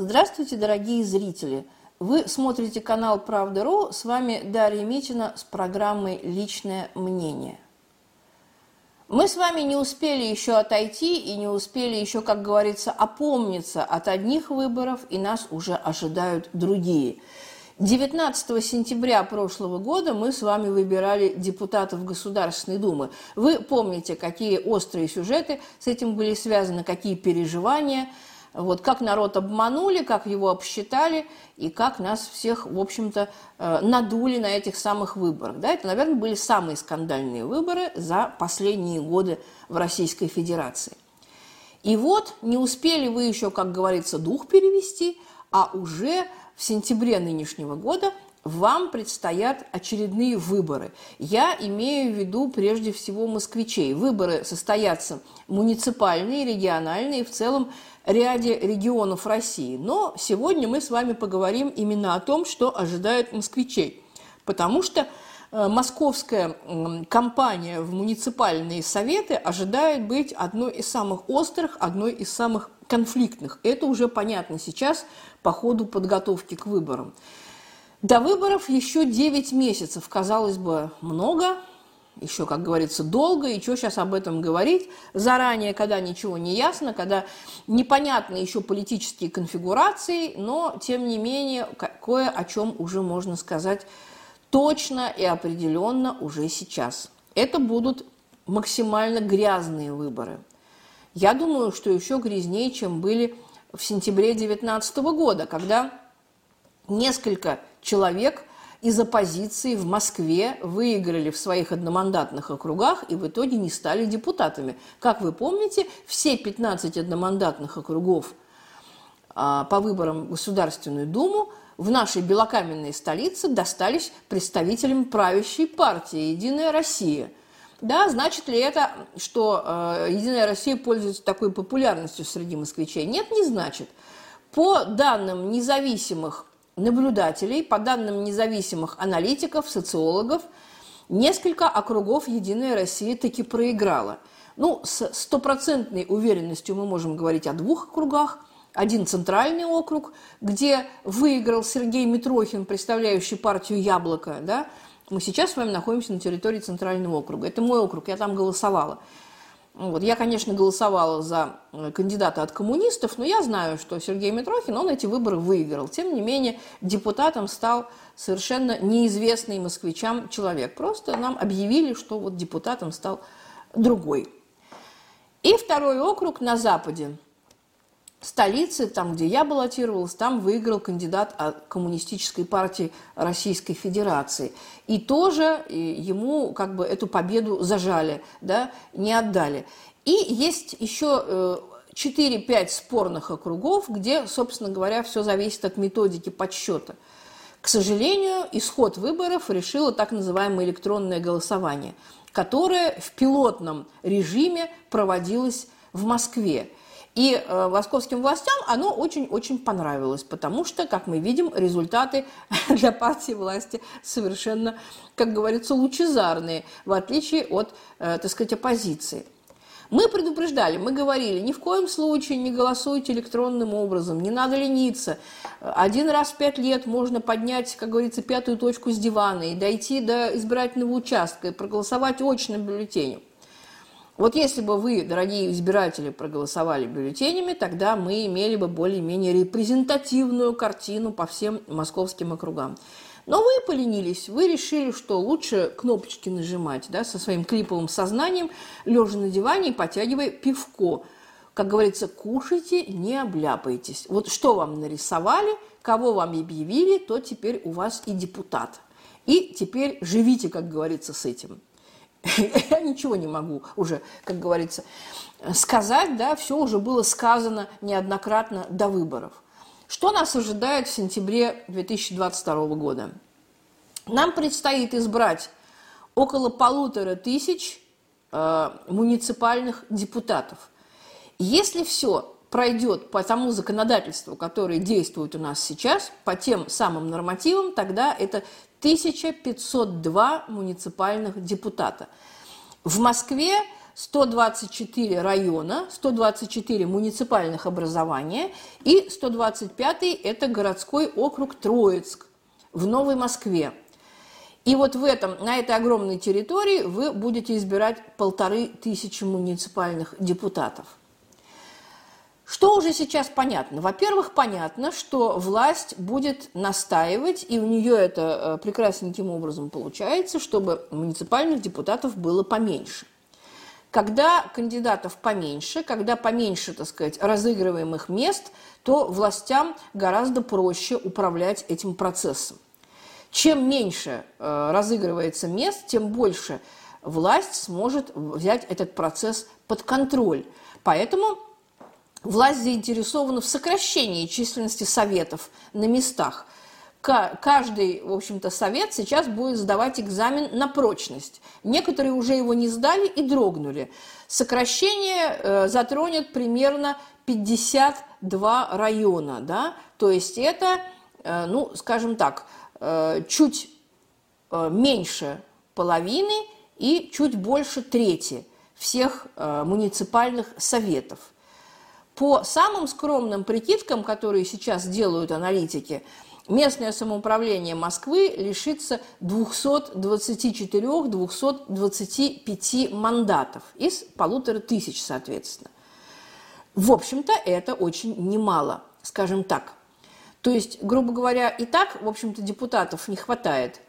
Здравствуйте, дорогие зрители! Вы смотрите канал Правда.ру, с вами Дарья Митина с программой «Личное мнение». Мы с вами не успели еще отойти и не успели еще, как говорится, опомниться от одних выборов, и нас уже ожидают другие. 19 сентября прошлого года мы с вами выбирали депутатов Государственной Думы. Вы помните, какие острые сюжеты с этим были связаны, какие переживания – вот как народ обманули, как его обсчитали и как нас всех, в общем-то, э, надули на этих самых выборах. Да, это, наверное, были самые скандальные выборы за последние годы в Российской Федерации. И вот не успели вы еще, как говорится, дух перевести, а уже в сентябре нынешнего года вам предстоят очередные выборы. Я имею в виду прежде всего москвичей. Выборы состоятся муниципальные, региональные, в целом ряде регионов России. Но сегодня мы с вами поговорим именно о том, что ожидает москвичей. Потому что э, московская кампания в муниципальные советы ожидает быть одной из самых острых, одной из самых конфликтных. Это уже понятно сейчас по ходу подготовки к выборам. До выборов еще 9 месяцев, казалось бы, много, еще, как говорится, долго, и что сейчас об этом говорить заранее, когда ничего не ясно, когда непонятны еще политические конфигурации, но, тем не менее, кое о чем уже можно сказать точно и определенно уже сейчас. Это будут максимально грязные выборы. Я думаю, что еще грязнее, чем были в сентябре 2019 года, когда несколько человек из оппозиции в Москве выиграли в своих одномандатных округах и в итоге не стали депутатами. Как вы помните, все 15 одномандатных округов а, по выборам в Государственную Думу в нашей белокаменной столице достались представителям правящей партии «Единая Россия». Да, значит ли это, что э, «Единая Россия» пользуется такой популярностью среди москвичей? Нет, не значит. По данным независимых наблюдателей, по данным независимых аналитиков, социологов, несколько округов «Единая Россия» таки проиграла. Ну, с стопроцентной уверенностью мы можем говорить о двух округах. Один центральный округ, где выиграл Сергей Митрохин, представляющий партию «Яблоко». Да? Мы сейчас с вами находимся на территории центрального округа. Это мой округ, я там голосовала. Вот. Я, конечно, голосовала за э, кандидата от коммунистов, но я знаю, что Сергей Митрохин, он эти выборы выиграл. Тем не менее, депутатом стал совершенно неизвестный москвичам человек. Просто нам объявили, что вот депутатом стал другой. И второй округ на Западе – столице, там, где я баллотировалась, там выиграл кандидат от Коммунистической партии Российской Федерации. И тоже ему как бы эту победу зажали, да, не отдали. И есть еще 4-5 э, спорных округов, где, собственно говоря, все зависит от методики подсчета. К сожалению, исход выборов решило так называемое электронное голосование, которое в пилотном режиме проводилось в Москве. И э, московским властям оно очень-очень понравилось, потому что, как мы видим, результаты для партии власти совершенно, как говорится, лучезарные, в отличие от, э, так сказать, оппозиции. Мы предупреждали, мы говорили, ни в коем случае не голосуйте электронным образом, не надо лениться. Один раз в пять лет можно поднять, как говорится, пятую точку с дивана и дойти до избирательного участка и проголосовать очным бюллетенем. Вот если бы вы, дорогие избиратели, проголосовали бюллетенями, тогда мы имели бы более-менее репрезентативную картину по всем московским округам. Но вы поленились, вы решили, что лучше кнопочки нажимать, да, со своим клиповым сознанием, лежа на диване и потягивая пивко. Как говорится, кушайте, не обляпайтесь. Вот что вам нарисовали, кого вам объявили, то теперь у вас и депутат. И теперь живите, как говорится, с этим. Я ничего не могу уже, как говорится, сказать, да, все уже было сказано неоднократно до выборов. Что нас ожидает в сентябре 2022 года? Нам предстоит избрать около полутора тысяч э, муниципальных депутатов. Если все пройдет по тому законодательству, которое действует у нас сейчас, по тем самым нормативам, тогда это 1502 муниципальных депутата. В Москве 124 района, 124 муниципальных образования и 125 это городской округ Троицк в Новой Москве. И вот в этом, на этой огромной территории вы будете избирать полторы тысячи муниципальных депутатов. Что уже сейчас понятно? Во-первых, понятно, что власть будет настаивать, и у нее это э, прекрасненьким образом получается, чтобы муниципальных депутатов было поменьше. Когда кандидатов поменьше, когда поменьше, так сказать, разыгрываемых мест, то властям гораздо проще управлять этим процессом. Чем меньше э, разыгрывается мест, тем больше власть сможет взять этот процесс под контроль. Поэтому власть заинтересована в сокращении численности советов на местах. Каждый, в общем-то, совет сейчас будет сдавать экзамен на прочность. Некоторые уже его не сдали и дрогнули. Сокращение э, затронет примерно 52 района, да, то есть это, э, ну, скажем так, э, чуть меньше половины и чуть больше трети всех муниципальных советов. По самым скромным прикидкам, которые сейчас делают аналитики, местное самоуправление Москвы лишится 224-225 мандатов из полутора тысяч, соответственно. В общем-то, это очень немало, скажем так. То есть, грубо говоря, и так, в общем-то, депутатов не хватает.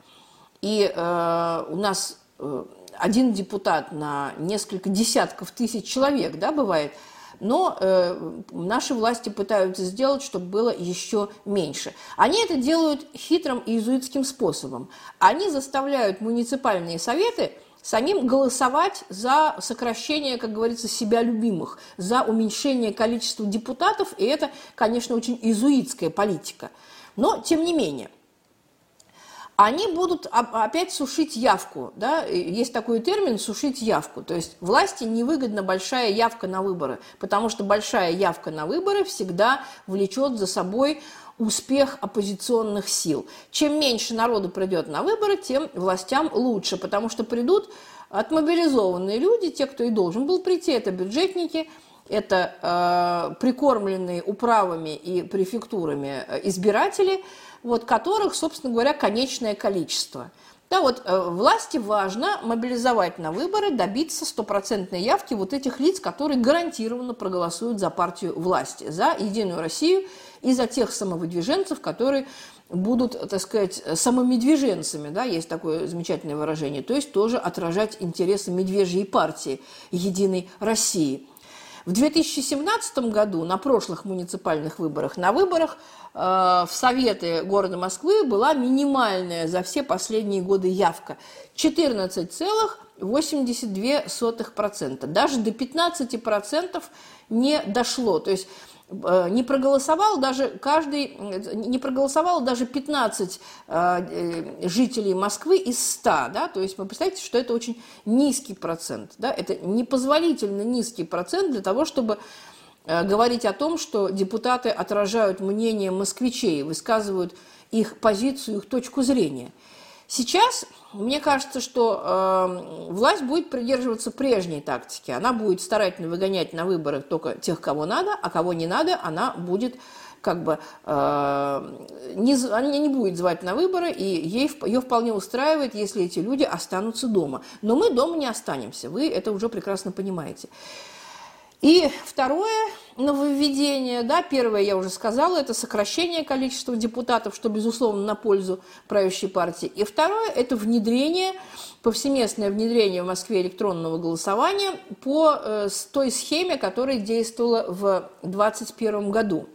И э, у нас э, один депутат на несколько десятков тысяч человек, да, бывает – но э, наши власти пытаются сделать, чтобы было еще меньше. Они это делают хитрым иезуитским способом. Они заставляют муниципальные советы самим голосовать за сокращение, как говорится, себя любимых, за уменьшение количества депутатов, и это, конечно, очень иезуитская политика. Но, тем не менее, они будут опять сушить явку. Да? Есть такой термин «сушить явку». То есть власти невыгодна большая явка на выборы, потому что большая явка на выборы всегда влечет за собой успех оппозиционных сил. Чем меньше народу придет на выборы, тем властям лучше, потому что придут отмобилизованные люди, те, кто и должен был прийти, это бюджетники, это э, прикормленные управами и префектурами э, избиратели – вот, которых, собственно говоря, конечное количество. Да, вот э, власти важно мобилизовать на выборы, добиться стопроцентной явки вот этих лиц, которые гарантированно проголосуют за партию власти, за Единую Россию и за тех самовыдвиженцев, которые будут, так сказать, самомедвиженцами, да, есть такое замечательное выражение, то есть тоже отражать интересы медвежьей партии Единой России. В 2017 году на прошлых муниципальных выборах, на выборах э, в Советы города Москвы была минимальная за все последние годы явка – 14,82%. Даже до 15% не дошло. То есть не проголосовал даже каждый, не проголосовал даже 15 э, э, жителей Москвы из 100, да, то есть вы представляете, что это очень низкий процент, да, это непозволительно низкий процент для того, чтобы говорить о том, что депутаты отражают мнение москвичей, высказывают их позицию, их точку зрения. Сейчас мне кажется, что э, власть будет придерживаться прежней тактики. Она будет старательно выгонять на выборы только тех, кого надо, а кого не надо, она будет как бы э, не, она не будет звать на выборы, и ей, ее вполне устраивает, если эти люди останутся дома. Но мы дома не останемся, вы это уже прекрасно понимаете. И второе нововведение, да, первое я уже сказала, это сокращение количества депутатов, что, безусловно, на пользу правящей партии. И второе – это внедрение, повсеместное внедрение в Москве электронного голосования по э, той схеме, которая действовала в 2021 году.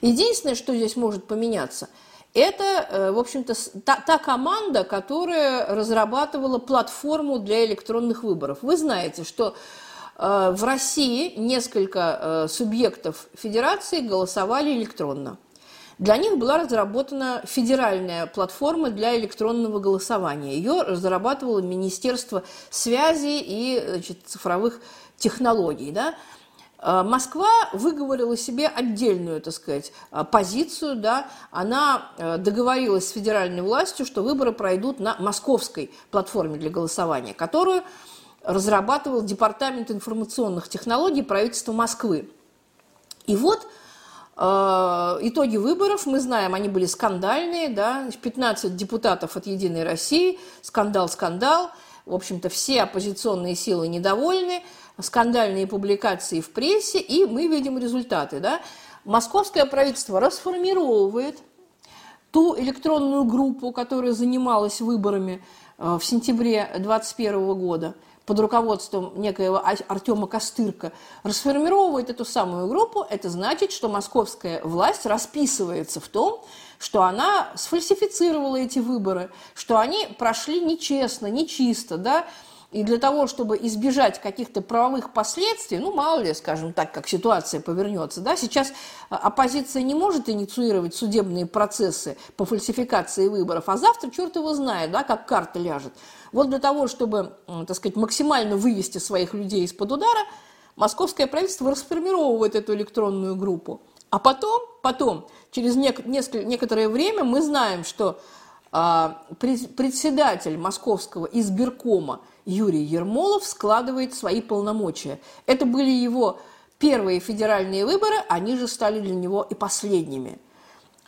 Единственное, что здесь может поменяться – это, э, в общем-то, та, та команда, которая разрабатывала платформу для электронных выборов. Вы знаете, что в России несколько э, субъектов федерации голосовали электронно. Для них была разработана федеральная платформа для электронного голосования. Ее разрабатывало Министерство связи и значит, цифровых технологий. Да? Э, Москва выговорила себе отдельную, так сказать, позицию, да, она договорилась с федеральной властью, что выборы пройдут на московской платформе для голосования, которую разрабатывал Департамент информационных технологий правительства Москвы. И вот э, итоги выборов, мы знаем, они были скандальные, да, 15 депутатов от «Единой России», скандал-скандал, в общем-то, все оппозиционные силы недовольны, скандальные публикации в прессе, и мы видим результаты, да. Московское правительство расформировывает ту электронную группу, которая занималась выборами э, в сентябре 2021 года – под руководством некоего Артема Костырка расформировывает эту самую группу, это значит, что московская власть расписывается в том, что она сфальсифицировала эти выборы, что они прошли нечестно, нечисто, да, и для того, чтобы избежать каких-то правовых последствий, ну, мало ли, скажем так, как ситуация повернется, да, сейчас а, оппозиция не может инициировать судебные процессы по фальсификации выборов, а завтра черт его знает, да, как карта ляжет. Вот для того, чтобы, так сказать, максимально вывести своих людей из-под удара, московское правительство расформировывает эту электронную группу. А потом, потом, через нек- несколько, некоторое время мы знаем, что а, председатель московского избиркома Юрий Ермолов складывает свои полномочия. Это были его первые федеральные выборы, они же стали для него и последними.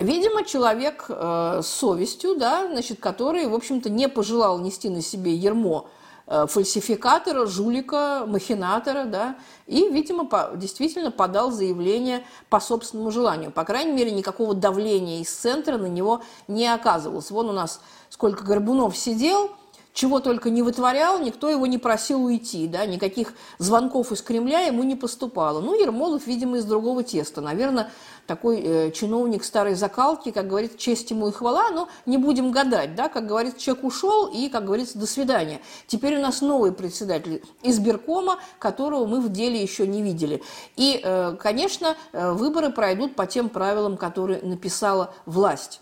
Видимо, человек э, с совестью, да, значит, который, в общем-то, не пожелал нести на себе ермо э, фальсификатора, жулика, махинатора, да, и, видимо, по, действительно подал заявление по собственному желанию. По крайней мере, никакого давления из центра на него не оказывалось. Вон у нас сколько Горбунов сидел – чего только не вытворял, никто его не просил уйти, да, никаких звонков из Кремля ему не поступало. Ну, Ермолов, видимо, из другого теста. Наверное, такой э, чиновник старой закалки, как говорит, честь ему и хвала, но не будем гадать, да, как говорится, человек ушел и, как говорится, до свидания. Теперь у нас новый председатель избиркома, которого мы в деле еще не видели. И, э, конечно, э, выборы пройдут по тем правилам, которые написала власть.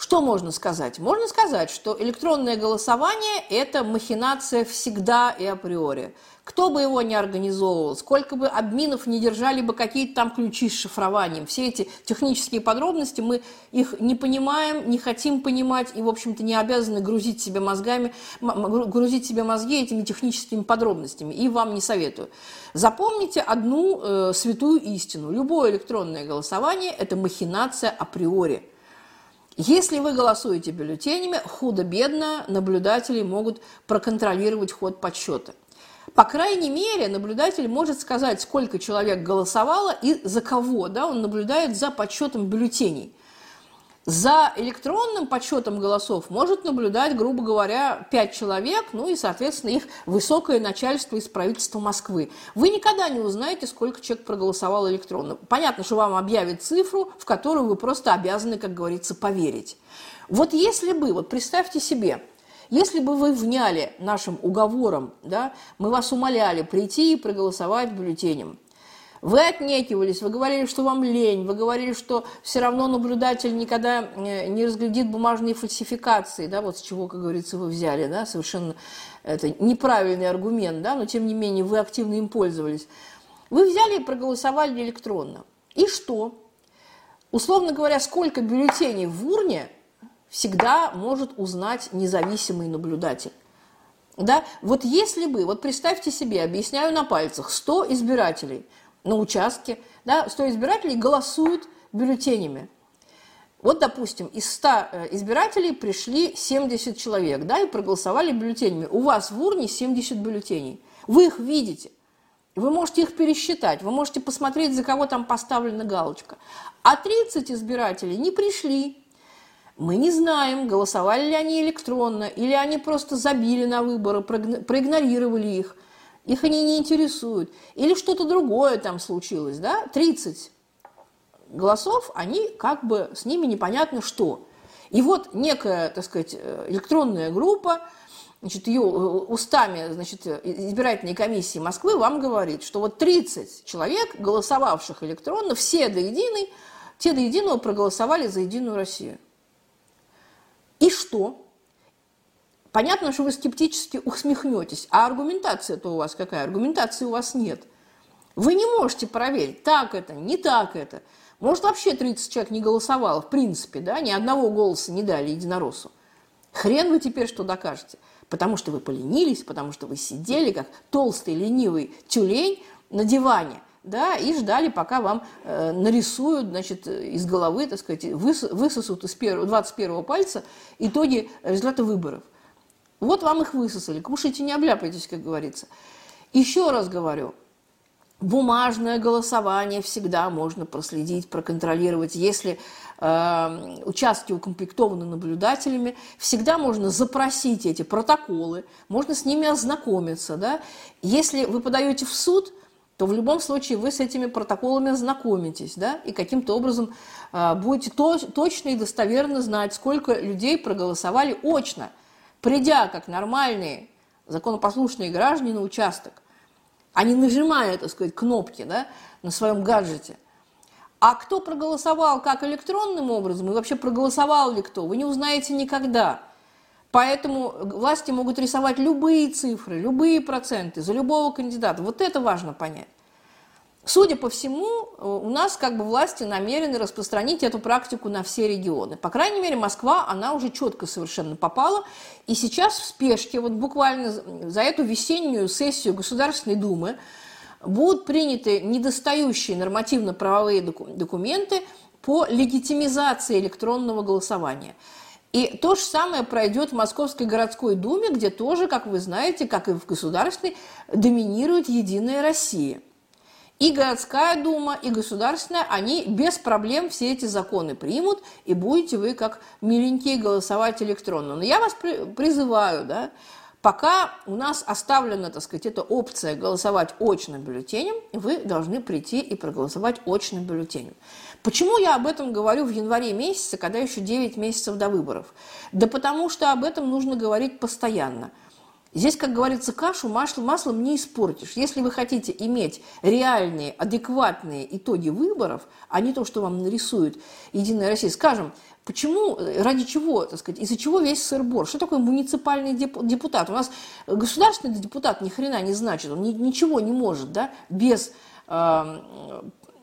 Что можно сказать? Можно сказать, что электронное голосование – это махинация всегда и априори. Кто бы его ни организовывал, сколько бы админов не держали бы какие-то там ключи с шифрованием, все эти технические подробности, мы их не понимаем, не хотим понимать и, в общем-то, не обязаны грузить себе мозгами, грузить себе мозги этими техническими подробностями. И вам не советую. Запомните одну э, святую истину. Любое электронное голосование – это махинация априори. Если вы голосуете бюллетенями, худо-бедно наблюдатели могут проконтролировать ход подсчета. По крайней мере, наблюдатель может сказать, сколько человек голосовало и за кого. Да? Он наблюдает за подсчетом бюллетеней. За электронным подсчетом голосов может наблюдать, грубо говоря, пять человек, ну и, соответственно, их высокое начальство из правительства Москвы. Вы никогда не узнаете, сколько человек проголосовал электронно. Понятно, что вам объявят цифру, в которую вы просто обязаны, как говорится, поверить. Вот если бы, вот представьте себе, если бы вы вняли нашим уговором, да, мы вас умоляли прийти и проголосовать бюллетенем – вы отнекивались, вы говорили, что вам лень, вы говорили, что все равно наблюдатель никогда э, не разглядит бумажные фальсификации, да, вот с чего, как говорится, вы взяли, да, совершенно это неправильный аргумент, да, но тем не менее вы активно им пользовались. Вы взяли и проголосовали электронно. И что? Условно говоря, сколько бюллетеней в урне всегда может узнать независимый наблюдатель. Да? Вот если бы, вот представьте себе, объясняю на пальцах, 100 избирателей – на участке, да, 100 избирателей голосуют бюллетенями. Вот, допустим, из 100 э, избирателей пришли 70 человек, да, и проголосовали бюллетенями. У вас в урне 70 бюллетеней. Вы их видите. Вы можете их пересчитать, вы можете посмотреть, за кого там поставлена галочка. А 30 избирателей не пришли. Мы не знаем, голосовали ли они электронно, или они просто забили на выборы, проигнорировали их – их они не интересуют. Или что-то другое там случилось, да, 30 голосов, они как бы с ними непонятно что. И вот некая, так сказать, электронная группа, значит, ее устами значит, избирательной комиссии Москвы вам говорит, что вот 30 человек, голосовавших электронно, все до единой, те до единого проголосовали за Единую Россию. И что? Понятно, что вы скептически усмехнетесь. А аргументация-то у вас какая? Аргументации у вас нет. Вы не можете проверить, так это, не так это. Может, вообще 30 человек не голосовало, в принципе, да, ни одного голоса не дали единороссу. Хрен вы теперь что докажете. потому что вы поленились, потому что вы сидели, как толстый ленивый тюлень на диване, да, и ждали, пока вам э, нарисуют, значит, из головы, так сказать, выс, высосут из первого, 21 пальца итоги результата выборов. Вот вам их высосали. Кушайте, не обляпайтесь, как говорится. Еще раз говорю, бумажное голосование всегда можно проследить, проконтролировать. Если э, участки укомплектованы наблюдателями, всегда можно запросить эти протоколы, можно с ними ознакомиться. Да? Если вы подаете в суд, то в любом случае вы с этими протоколами ознакомитесь, да, и каким-то образом э, будете то, точно и достоверно знать, сколько людей проголосовали очно, придя как нормальные законопослушные граждане на участок, а не нажимая, так сказать, кнопки да, на своем гаджете. А кто проголосовал как электронным образом и вообще проголосовал ли кто, вы не узнаете никогда – Поэтому власти могут рисовать любые цифры, любые проценты за любого кандидата. Вот это важно понять. Судя по всему, у нас как бы власти намерены распространить эту практику на все регионы. По крайней мере, Москва, она уже четко совершенно попала. И сейчас в спешке, вот буквально за эту весеннюю сессию Государственной Думы, будут приняты недостающие нормативно-правовые документы по легитимизации электронного голосования – и то же самое пройдет в Московской городской думе, где тоже, как вы знаете, как и в государственной, доминирует Единая Россия. И городская дума, и государственная, они без проблем все эти законы примут, и будете вы, как миленькие, голосовать электронно. Но я вас призываю, да, Пока у нас оставлена, так сказать, эта опция голосовать очным бюллетенем, вы должны прийти и проголосовать очным бюллетенем. Почему я об этом говорю в январе месяце, когда еще 9 месяцев до выборов? Да потому что об этом нужно говорить постоянно. Здесь, как говорится, кашу маслом, маслом не испортишь. Если вы хотите иметь реальные, адекватные итоги выборов, а не то, что вам нарисует Единая Россия, скажем, Почему, ради чего, так сказать, из-за чего весь сыр-бор? Что такое муниципальный депутат? У нас государственный депутат ни хрена не значит, он ни, ничего не может, да, без, э,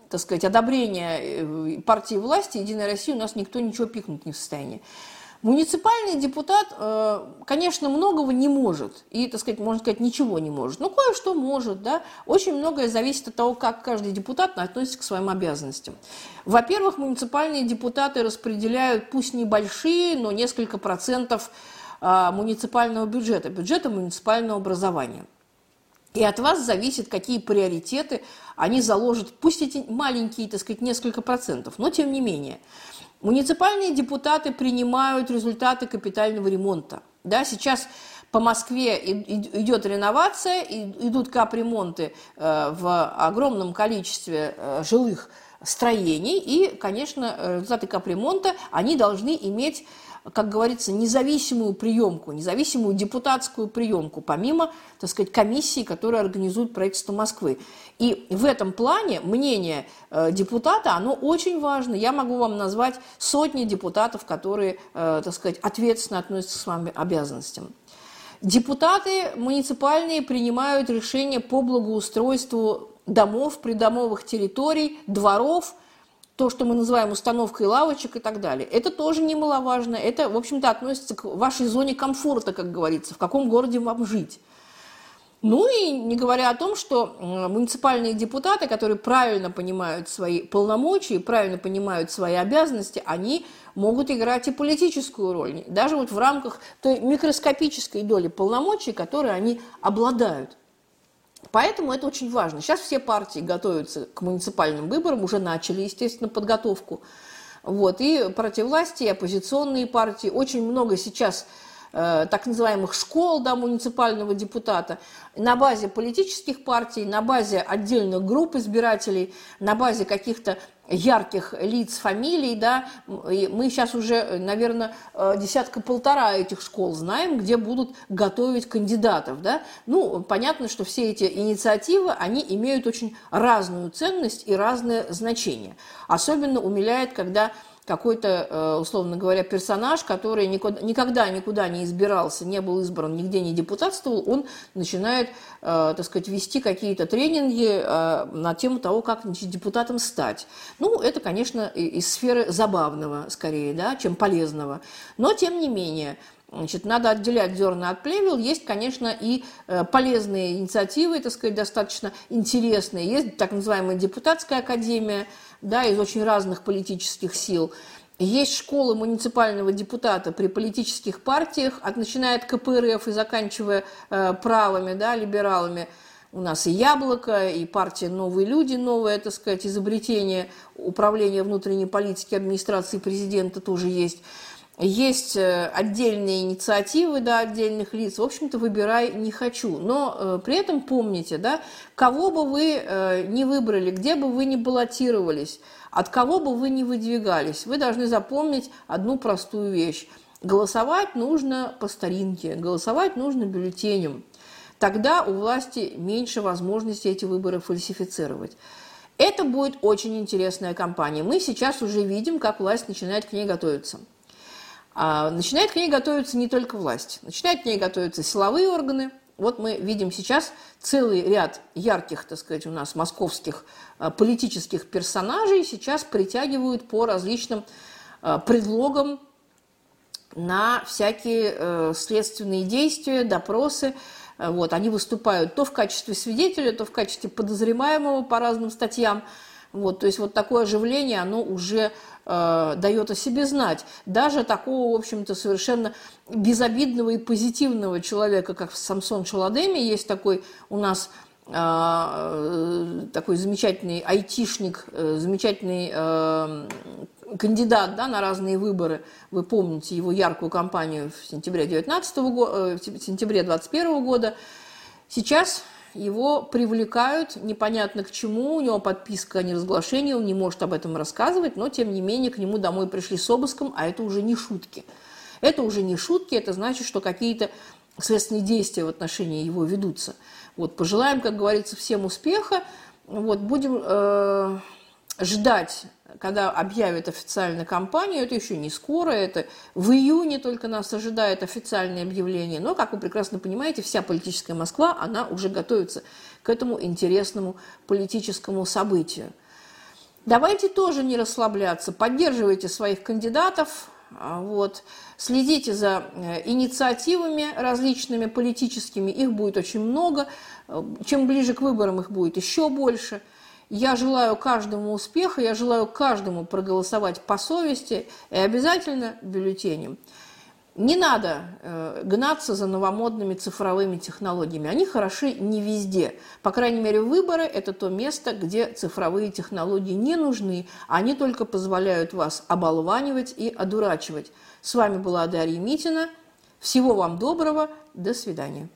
так сказать, одобрения э, партии власти Единой России у нас никто ничего пикнуть не в состоянии. Муниципальный депутат, э, конечно, многого не может, и, так сказать, можно сказать, ничего не может, но кое-что может, да. Очень многое зависит от того, как каждый депутат относится к своим обязанностям. Во-первых, муниципальные депутаты распределяют, пусть небольшие, но несколько процентов э, муниципального бюджета, бюджета муниципального образования. И от вас зависит, какие приоритеты они заложат, пусть эти маленькие, так сказать, несколько процентов, но тем не менее – Муниципальные депутаты принимают результаты капитального ремонта. Да, сейчас по Москве идет реновация, идут капремонты э, в огромном количестве э, жилых строений, и, конечно, результаты капремонта, они должны иметь как говорится, независимую приемку, независимую депутатскую приемку, помимо, так сказать, комиссии, которая организует правительство Москвы. И в этом плане мнение э, депутата, оно очень важно. Я могу вам назвать сотни депутатов, которые, э, так сказать, ответственно относятся к своим обязанностям. Депутаты муниципальные принимают решения по благоустройству домов, придомовых территорий, дворов – то, что мы называем установкой лавочек и так далее. Это тоже немаловажно. Это, в общем-то, относится к вашей зоне комфорта, как говорится, в каком городе вам жить. Ну и не говоря о том, что муниципальные депутаты, которые правильно понимают свои полномочия, правильно понимают свои обязанности, они могут играть и политическую роль, даже вот в рамках той микроскопической доли полномочий, которые они обладают. Поэтому это очень важно. Сейчас все партии готовятся к муниципальным выборам, уже начали, естественно, подготовку. Вот, и партии власти, и оппозиционные партии. Очень много сейчас так называемых школ да, муниципального депутата на базе политических партий, на базе отдельных групп избирателей, на базе каких-то ярких лиц, фамилий, да, и мы сейчас уже, наверное, э, десятка-полтора этих школ знаем, где будут готовить кандидатов, да. Ну, понятно, что все эти инициативы, они имеют очень разную ценность и разное значение. Особенно умиляет, когда какой-то, э, условно говоря, персонаж, который никуда, никогда никуда не избирался, не был избран, нигде не депутатствовал, он начинает, э, так сказать, вести какие-то тренинги э, на тему того, как депутатом стать. Ну, это, конечно, из сферы забавного, скорее, да, чем полезного. Но, тем не менее, Значит, надо отделять зерна от плевел. Есть, конечно, и полезные инициативы, так сказать, достаточно интересные. Есть так называемая депутатская академия, да, из очень разных политических сил. Есть школа муниципального депутата при политических партиях, от начиная от КПРФ и заканчивая э, правыми, да, либералами. У нас и «Яблоко», и партия «Новые люди», новое, так сказать, изобретение управления внутренней политики администрации президента тоже есть. Есть э, отдельные инициативы, да, отдельных лиц. В общем-то, выбирай не хочу. Но э, при этом помните, да, кого бы вы э, не выбрали, где бы вы ни баллотировались, от кого бы вы ни выдвигались, вы должны запомнить одну простую вещь. Голосовать нужно по старинке, голосовать нужно бюллетенем. Тогда у власти меньше возможности эти выборы фальсифицировать. Это будет очень интересная кампания. Мы сейчас уже видим, как власть начинает к ней готовиться. А начинает к ней готовиться не только власть, начинает к ней готовиться силовые органы. Вот мы видим сейчас целый ряд ярких, так сказать, у нас московских а, политических персонажей сейчас притягивают по различным а, предлогам на всякие э, следственные действия, допросы. Вот, они выступают то в качестве свидетеля, то в качестве подозреваемого по разным статьям. Вот, то есть вот такое оживление, оно уже э, дает о себе знать. Даже такого, в общем-то, совершенно безобидного и позитивного человека, как Самсон Шаладеми, есть такой у нас э, такой замечательный айтишник, э, замечательный э, кандидат да, на разные выборы. Вы помните его яркую кампанию в сентябре 19 года, э, в сентябре 21 года. Сейчас его привлекают непонятно к чему, у него подписка о неразглашении, он не может об этом рассказывать, но тем не менее к нему домой пришли с обыском, а это уже не шутки. Это уже не шутки, это значит, что какие-то следственные действия в отношении его ведутся. Вот, пожелаем, как говорится, всем успеха. Вот, будем э, ждать когда объявят официальную кампанию, это еще не скоро, это в июне только нас ожидает официальное объявление. Но, как вы прекрасно понимаете, вся политическая Москва, она уже готовится к этому интересному политическому событию. Давайте тоже не расслабляться, поддерживайте своих кандидатов, а, вот, следите за э, инициативами различными политическими, их будет очень много, э, чем ближе к выборам их будет еще больше – я желаю каждому успеха, я желаю каждому проголосовать по совести и обязательно бюллетенем. Не надо э, гнаться за новомодными цифровыми технологиями. Они хороши не везде. По крайней мере, выборы – это то место, где цифровые технологии не нужны. Они только позволяют вас оболванивать и одурачивать. С вами была Дарья Митина. Всего вам доброго. До свидания.